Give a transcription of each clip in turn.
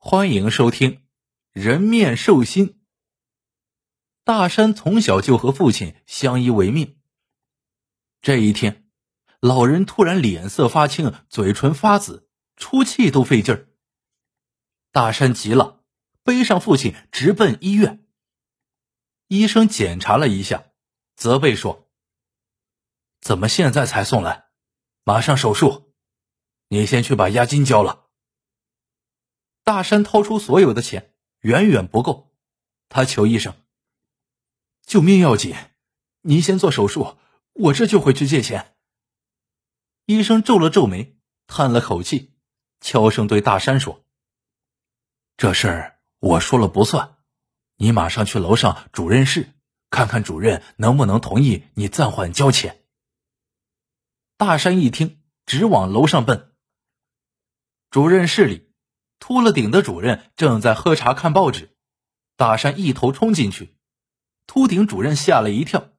欢迎收听《人面兽心》。大山从小就和父亲相依为命。这一天，老人突然脸色发青，嘴唇发紫，出气都费劲儿。大山急了，背上父亲直奔医院。医生检查了一下，责备说：“怎么现在才送来？马上手术！你先去把押金交了。”大山掏出所有的钱，远远不够。他求医生：“救命要紧，您先做手术，我这就回去借钱。”医生皱了皱眉，叹了口气，悄声对大山说：“这事儿我说了不算，你马上去楼上主任室，看看主任能不能同意你暂缓交钱。”大山一听，直往楼上奔。主任室里。秃了顶的主任正在喝茶看报纸，大山一头冲进去，秃顶主任吓了一跳。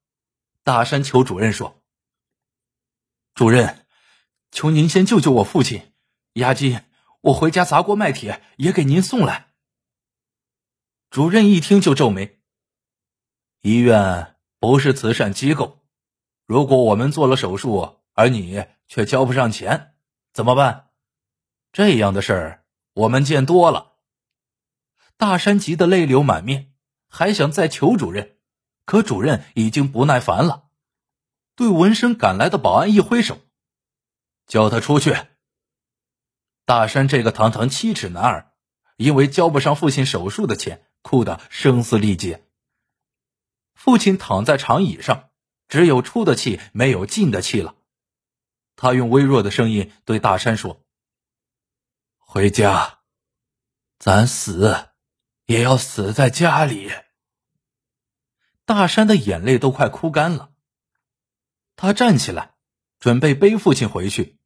大山求主任说：“主任，求您先救救我父亲，押金我回家砸锅卖铁也给您送来。”主任一听就皱眉：“医院不是慈善机构，如果我们做了手术，而你却交不上钱，怎么办？这样的事儿。”我们见多了，大山急得泪流满面，还想再求主任，可主任已经不耐烦了，对闻声赶来的保安一挥手，叫他出去。大山这个堂堂七尺男儿，因为交不上父亲手术的钱，哭得声嘶力竭。父亲躺在长椅上，只有出的气，没有进的气了。他用微弱的声音对大山说。回家，咱死也要死在家里。大山的眼泪都快哭干了。他站起来，准备背父亲回去。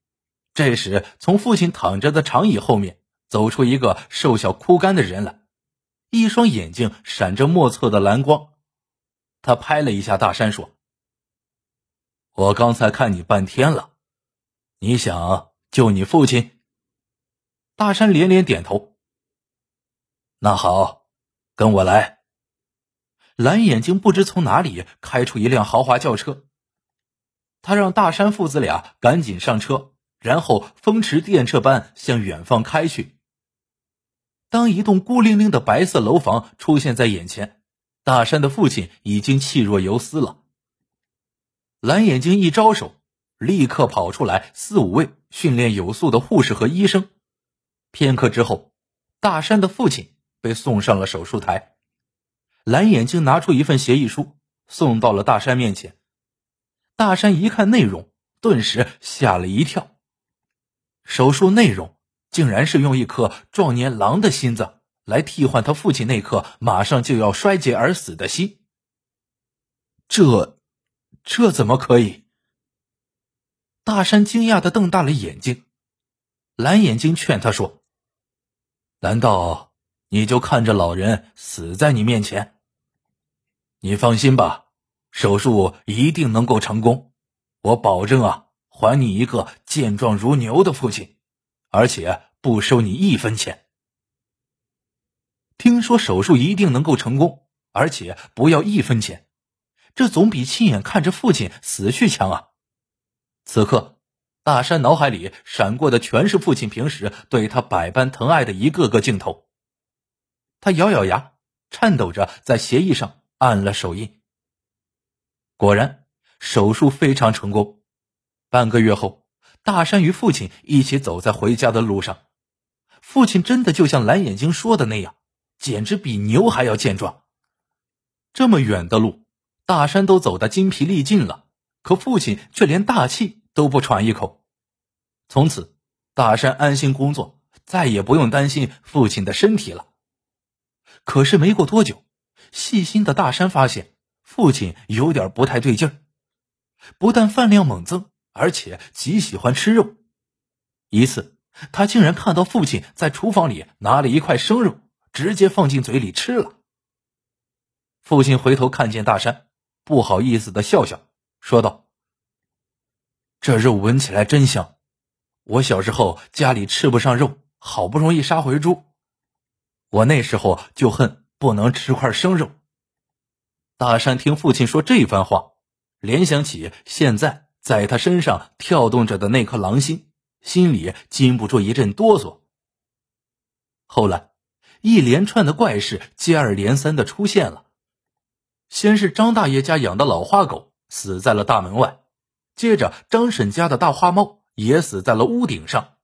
这时，从父亲躺着的长椅后面走出一个瘦小枯干的人来，一双眼睛闪着莫测的蓝光。他拍了一下大山，说：“我刚才看你半天了，你想救你父亲？”大山连连点头。那好，跟我来。蓝眼睛不知从哪里开出一辆豪华轿车，他让大山父子俩赶紧上车，然后风驰电掣般向远方开去。当一栋孤零零的白色楼房出现在眼前，大山的父亲已经气若游丝了。蓝眼睛一招手，立刻跑出来四五位训练有素的护士和医生。片刻之后，大山的父亲被送上了手术台。蓝眼睛拿出一份协议书，送到了大山面前。大山一看内容，顿时吓了一跳。手术内容竟然是用一颗壮年狼的心脏来替换他父亲那颗马上就要衰竭而死的心。这，这怎么可以？大山惊讶的瞪大了眼睛。蓝眼睛劝他说。难道你就看着老人死在你面前？你放心吧，手术一定能够成功，我保证啊，还你一个健壮如牛的父亲，而且不收你一分钱。听说手术一定能够成功，而且不要一分钱，这总比亲眼看着父亲死去强啊！此刻。大山脑海里闪过的全是父亲平时对他百般疼爱的一个个镜头。他咬咬牙，颤抖着在协议上按了手印。果然，手术非常成功。半个月后，大山与父亲一起走在回家的路上。父亲真的就像蓝眼睛说的那样，简直比牛还要健壮。这么远的路，大山都走得筋疲力尽了，可父亲却连大气。都不喘一口。从此，大山安心工作，再也不用担心父亲的身体了。可是没过多久，细心的大山发现父亲有点不太对劲儿，不但饭量猛增，而且极喜欢吃肉。一次，他竟然看到父亲在厨房里拿了一块生肉，直接放进嘴里吃了。父亲回头看见大山，不好意思的笑笑，说道。这肉闻起来真香，我小时候家里吃不上肉，好不容易杀回猪，我那时候就恨不能吃块生肉。”大山听父亲说这番话，联想起现在在他身上跳动着的那颗狼心，心里禁不住一阵哆嗦。后来，一连串的怪事接二连三的出现了。先是张大爷家养的老花狗死在了大门外，接着张婶家的大花猫也死在了屋顶上。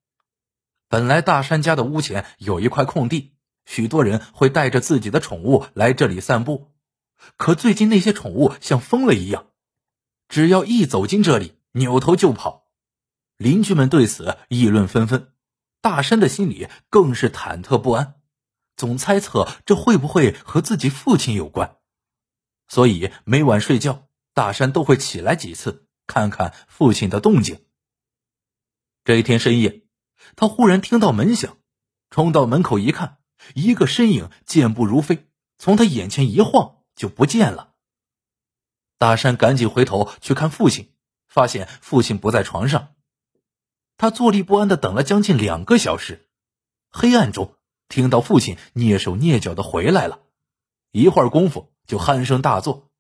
本来大山家的屋前有一块空地，许多人会带着自己的宠物来这里散步。可最近那些宠物像疯了一样，只要一走进这里，扭头就跑。邻居们对此议论纷纷，大山的心里更是忐忑不安，总猜测这会不会和自己父亲有关。所以每晚睡觉，大山都会起来几次，看看父亲的动静。这一天深夜，他忽然听到门响，冲到门口一看，一个身影健步如飞，从他眼前一晃就不见了。大山赶紧回头去看父亲，发现父亲不在床上。他坐立不安的等了将近两个小时，黑暗中听到父亲蹑手蹑脚的回来了，一会儿功夫。就鼾声大作。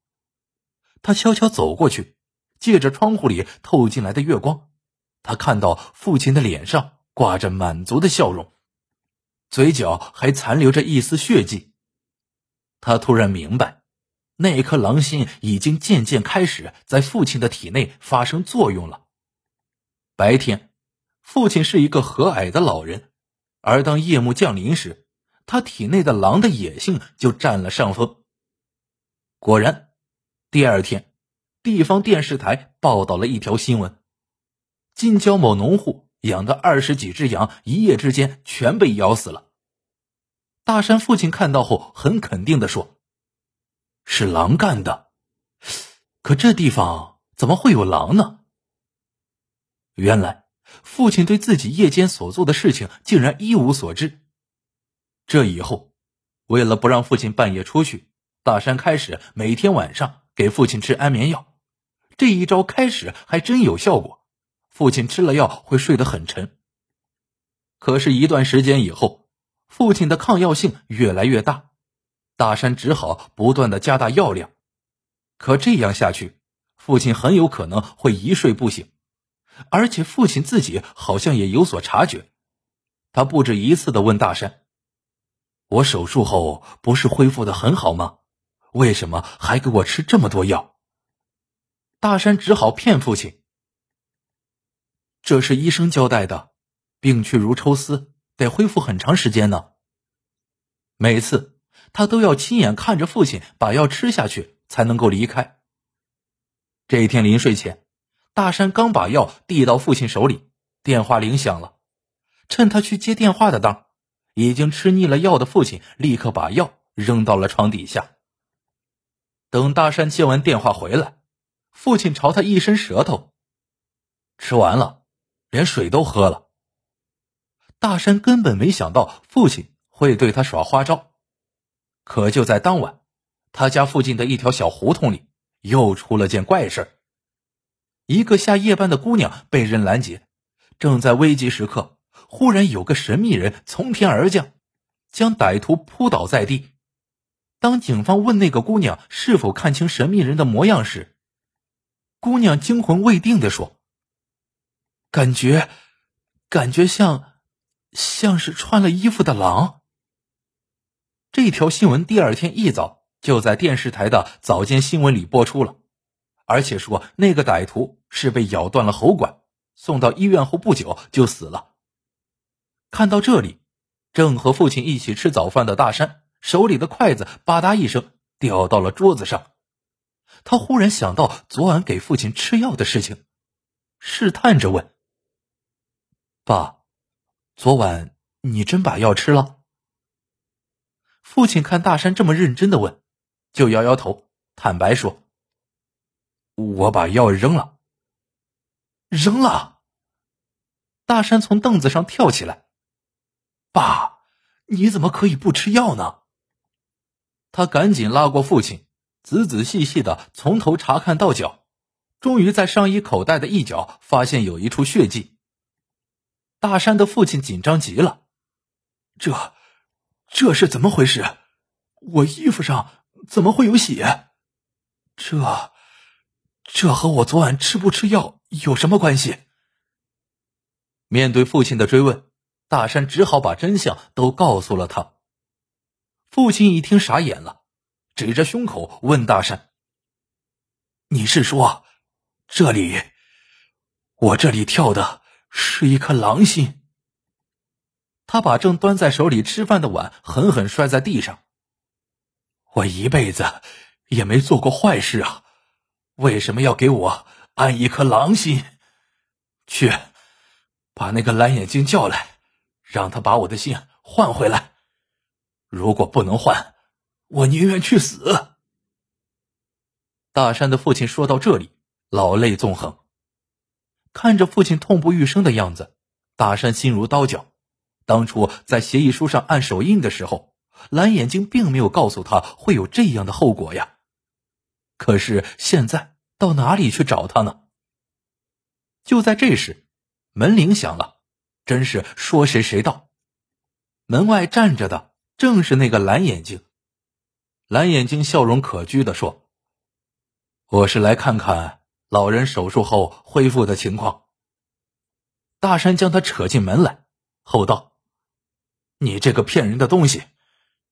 他悄悄走过去，借着窗户里透进来的月光，他看到父亲的脸上挂着满足的笑容，嘴角还残留着一丝血迹。他突然明白，那颗狼心已经渐渐开始在父亲的体内发生作用了。白天，父亲是一个和蔼的老人，而当夜幕降临时，他体内的狼的野性就占了上风。果然，第二天，地方电视台报道了一条新闻：近郊某农户养的二十几只羊，一夜之间全被咬死了。大山父亲看到后，很肯定的说：“是狼干的。”可这地方怎么会有狼呢？原来，父亲对自己夜间所做的事情竟然一无所知。这以后，为了不让父亲半夜出去。大山开始每天晚上给父亲吃安眠药，这一招开始还真有效果，父亲吃了药会睡得很沉。可是，一段时间以后，父亲的抗药性越来越大，大山只好不断的加大药量。可这样下去，父亲很有可能会一睡不醒，而且父亲自己好像也有所察觉，他不止一次的问大山：“我手术后不是恢复的很好吗？”为什么还给我吃这么多药？大山只好骗父亲：“这是医生交代的，病去如抽丝，得恢复很长时间呢。”每次他都要亲眼看着父亲把药吃下去，才能够离开。这一天临睡前，大山刚把药递到父亲手里，电话铃响了。趁他去接电话的当，已经吃腻了药的父亲立刻把药扔到了床底下。等大山接完电话回来，父亲朝他一伸舌头，吃完了，连水都喝了。大山根本没想到父亲会对他耍花招，可就在当晚，他家附近的一条小胡同里又出了件怪事一个下夜班的姑娘被人拦截，正在危急时刻，忽然有个神秘人从天而降，将歹徒扑倒在地。当警方问那个姑娘是否看清神秘人的模样时，姑娘惊魂未定的说：“感觉，感觉像，像是穿了衣服的狼。”这条新闻第二天一早就在电视台的早间新闻里播出了，而且说那个歹徒是被咬断了喉管，送到医院后不久就死了。看到这里，正和父亲一起吃早饭的大山。手里的筷子吧嗒一声掉到了桌子上，他忽然想到昨晚给父亲吃药的事情，试探着问：“爸，昨晚你真把药吃了？”父亲看大山这么认真的问，就摇摇头，坦白说：“我把药扔了。”扔了。大山从凳子上跳起来：“爸，你怎么可以不吃药呢？”他赶紧拉过父亲，仔仔细细的从头查看到脚，终于在上衣口袋的一角发现有一处血迹。大山的父亲紧张极了，这，这是怎么回事？我衣服上怎么会有血？这，这和我昨晚吃不吃药有什么关系？面对父亲的追问，大山只好把真相都告诉了他。父亲一听傻眼了，指着胸口问大山：“你是说，这里，我这里跳的是一颗狼心？”他把正端在手里吃饭的碗狠狠摔在地上。我一辈子也没做过坏事啊，为什么要给我安一颗狼心？去，把那个蓝眼睛叫来，让他把我的心换回来。如果不能换，我宁愿去死。大山的父亲说到这里，老泪纵横，看着父亲痛不欲生的样子，大山心如刀绞。当初在协议书上按手印的时候，蓝眼睛并没有告诉他会有这样的后果呀。可是现在到哪里去找他呢？就在这时，门铃响了，真是说谁谁到。门外站着的正是那个蓝眼睛。蓝眼睛笑容可掬的说：“我是来看看老人手术后恢复的情况。”大山将他扯进门来，吼道。你这个骗人的东西！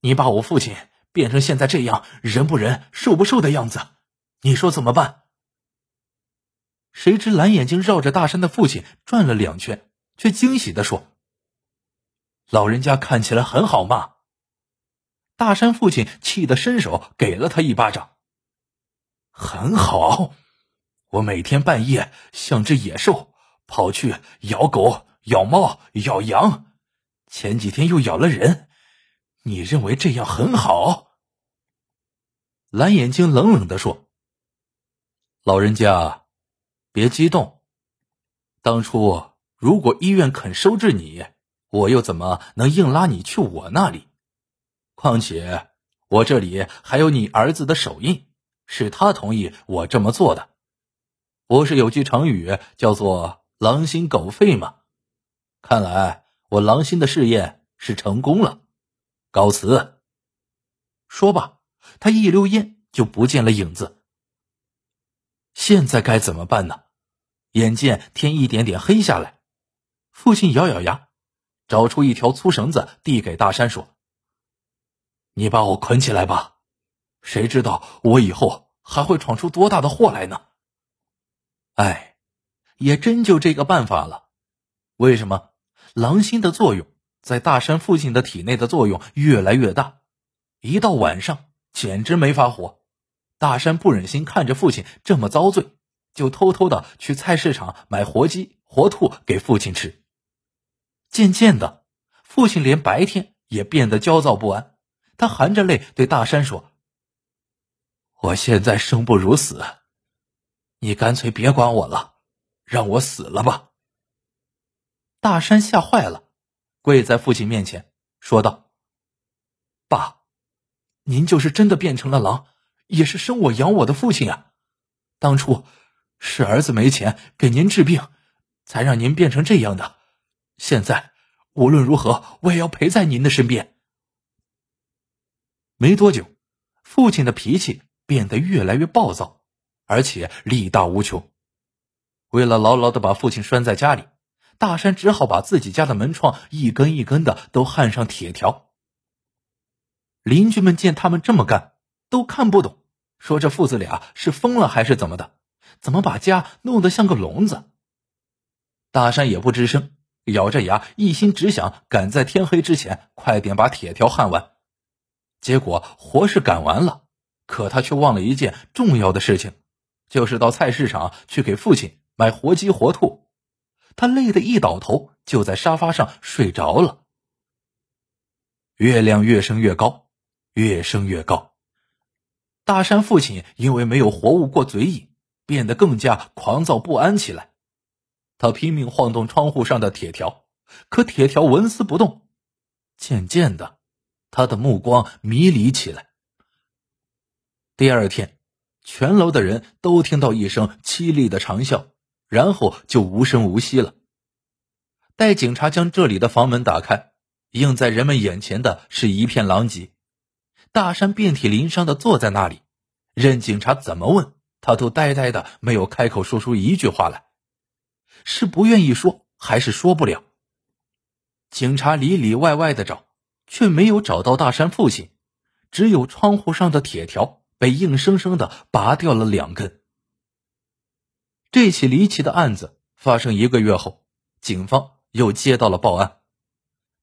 你把我父亲变成现在这样人不人兽不兽的样子，你说怎么办？谁知蓝眼睛绕着大山的父亲转了两圈，却惊喜的说：“老人家看起来很好嘛。”大山父亲气得伸手给了他一巴掌。很好，我每天半夜像只野兽，跑去咬狗、咬猫、咬羊。前几天又咬了人，你认为这样很好？蓝眼睛冷冷的说：“老人家，别激动。当初如果医院肯收治你，我又怎么能硬拉你去我那里？况且我这里还有你儿子的手印，是他同意我这么做的。不是有句成语叫做‘狼心狗肺’吗？看来……”我狼心的试验是成功了，告辞。说罢，他一溜烟就不见了影子。现在该怎么办呢？眼见天一点点黑下来，父亲咬咬牙，找出一条粗绳子递给大山说：“你把我捆起来吧，谁知道我以后还会闯出多大的祸来呢？”哎，也真就这个办法了。为什么？狼心的作用在大山父亲的体内的作用越来越大，一到晚上简直没法活。大山不忍心看着父亲这么遭罪，就偷偷的去菜市场买活鸡、活兔给父亲吃。渐渐的，父亲连白天也变得焦躁不安。他含着泪对大山说：“我现在生不如死，你干脆别管我了，让我死了吧。”大山吓坏了，跪在父亲面前说道：“爸，您就是真的变成了狼，也是生我养我的父亲啊！当初是儿子没钱给您治病，才让您变成这样的。现在无论如何，我也要陪在您的身边。”没多久，父亲的脾气变得越来越暴躁，而且力大无穷。为了牢牢的把父亲拴在家里。大山只好把自己家的门窗一根一根的都焊上铁条。邻居们见他们这么干，都看不懂，说这父子俩是疯了还是怎么的？怎么把家弄得像个笼子？大山也不吱声，咬着牙，一心只想赶在天黑之前快点把铁条焊完。结果活是赶完了，可他却忘了一件重要的事情，就是到菜市场去给父亲买活鸡活兔。他累得一倒头，就在沙发上睡着了。月亮越升越高，越升越高。大山父亲因为没有活物过嘴瘾，变得更加狂躁不安起来。他拼命晃动窗户上的铁条，可铁条纹丝不动。渐渐的，他的目光迷离起来。第二天，全楼的人都听到一声凄厉的长啸。然后就无声无息了。待警察将这里的房门打开，映在人们眼前的是一片狼藉。大山遍体鳞伤的坐在那里，任警察怎么问，他都呆呆的，没有开口说出一句话来。是不愿意说，还是说不了？警察里里外外的找，却没有找到大山父亲，只有窗户上的铁条被硬生生的拔掉了两根。这起离奇的案子发生一个月后，警方又接到了报案，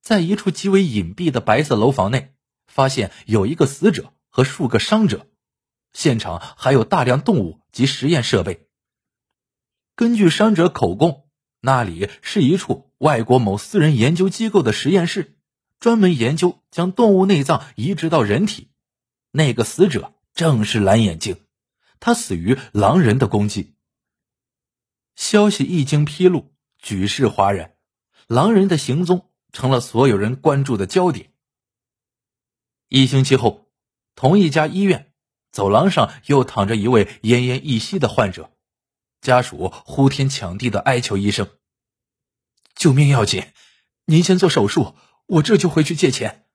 在一处极为隐蔽的白色楼房内，发现有一个死者和数个伤者，现场还有大量动物及实验设备。根据伤者口供，那里是一处外国某私人研究机构的实验室，专门研究将动物内脏移植到人体。那个死者正是蓝眼睛，他死于狼人的攻击。消息一经披露，举世哗然，狼人的行踪成了所有人关注的焦点。一星期后，同一家医院走廊上又躺着一位奄奄一息的患者，家属呼天抢地的哀求医生：“救命要紧，您先做手术，我这就回去借钱。”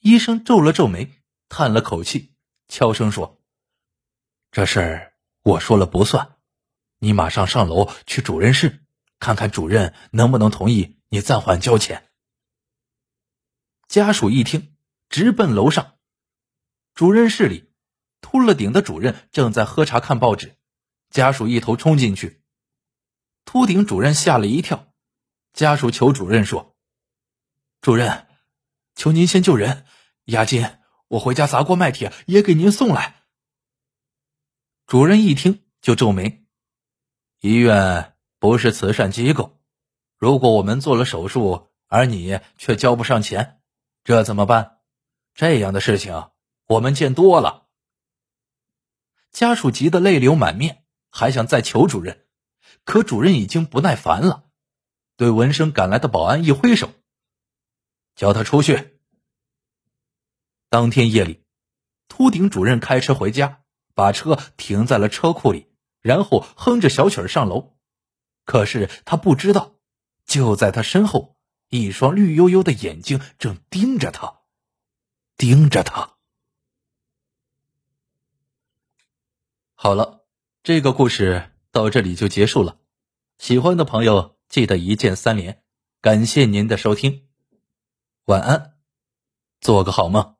医生皱了皱眉，叹了口气，悄声说：“这事儿我说了不算。”你马上上楼去主任室，看看主任能不能同意你暂缓交钱。家属一听，直奔楼上。主任室里，秃了顶的主任正在喝茶看报纸，家属一头冲进去。秃顶主任吓了一跳，家属求主任说：“主任，求您先救人，押金我回家砸锅卖铁也给您送来。”主任一听就皱眉。医院不是慈善机构，如果我们做了手术，而你却交不上钱，这怎么办？这样的事情我们见多了。家属急得泪流满面，还想再求主任，可主任已经不耐烦了，对闻声赶来的保安一挥手，叫他出去。当天夜里，秃顶主任开车回家，把车停在了车库里。然后哼着小曲上楼，可是他不知道，就在他身后，一双绿油油的眼睛正盯着他，盯着他。好了，这个故事到这里就结束了。喜欢的朋友记得一键三连，感谢您的收听，晚安，做个好梦。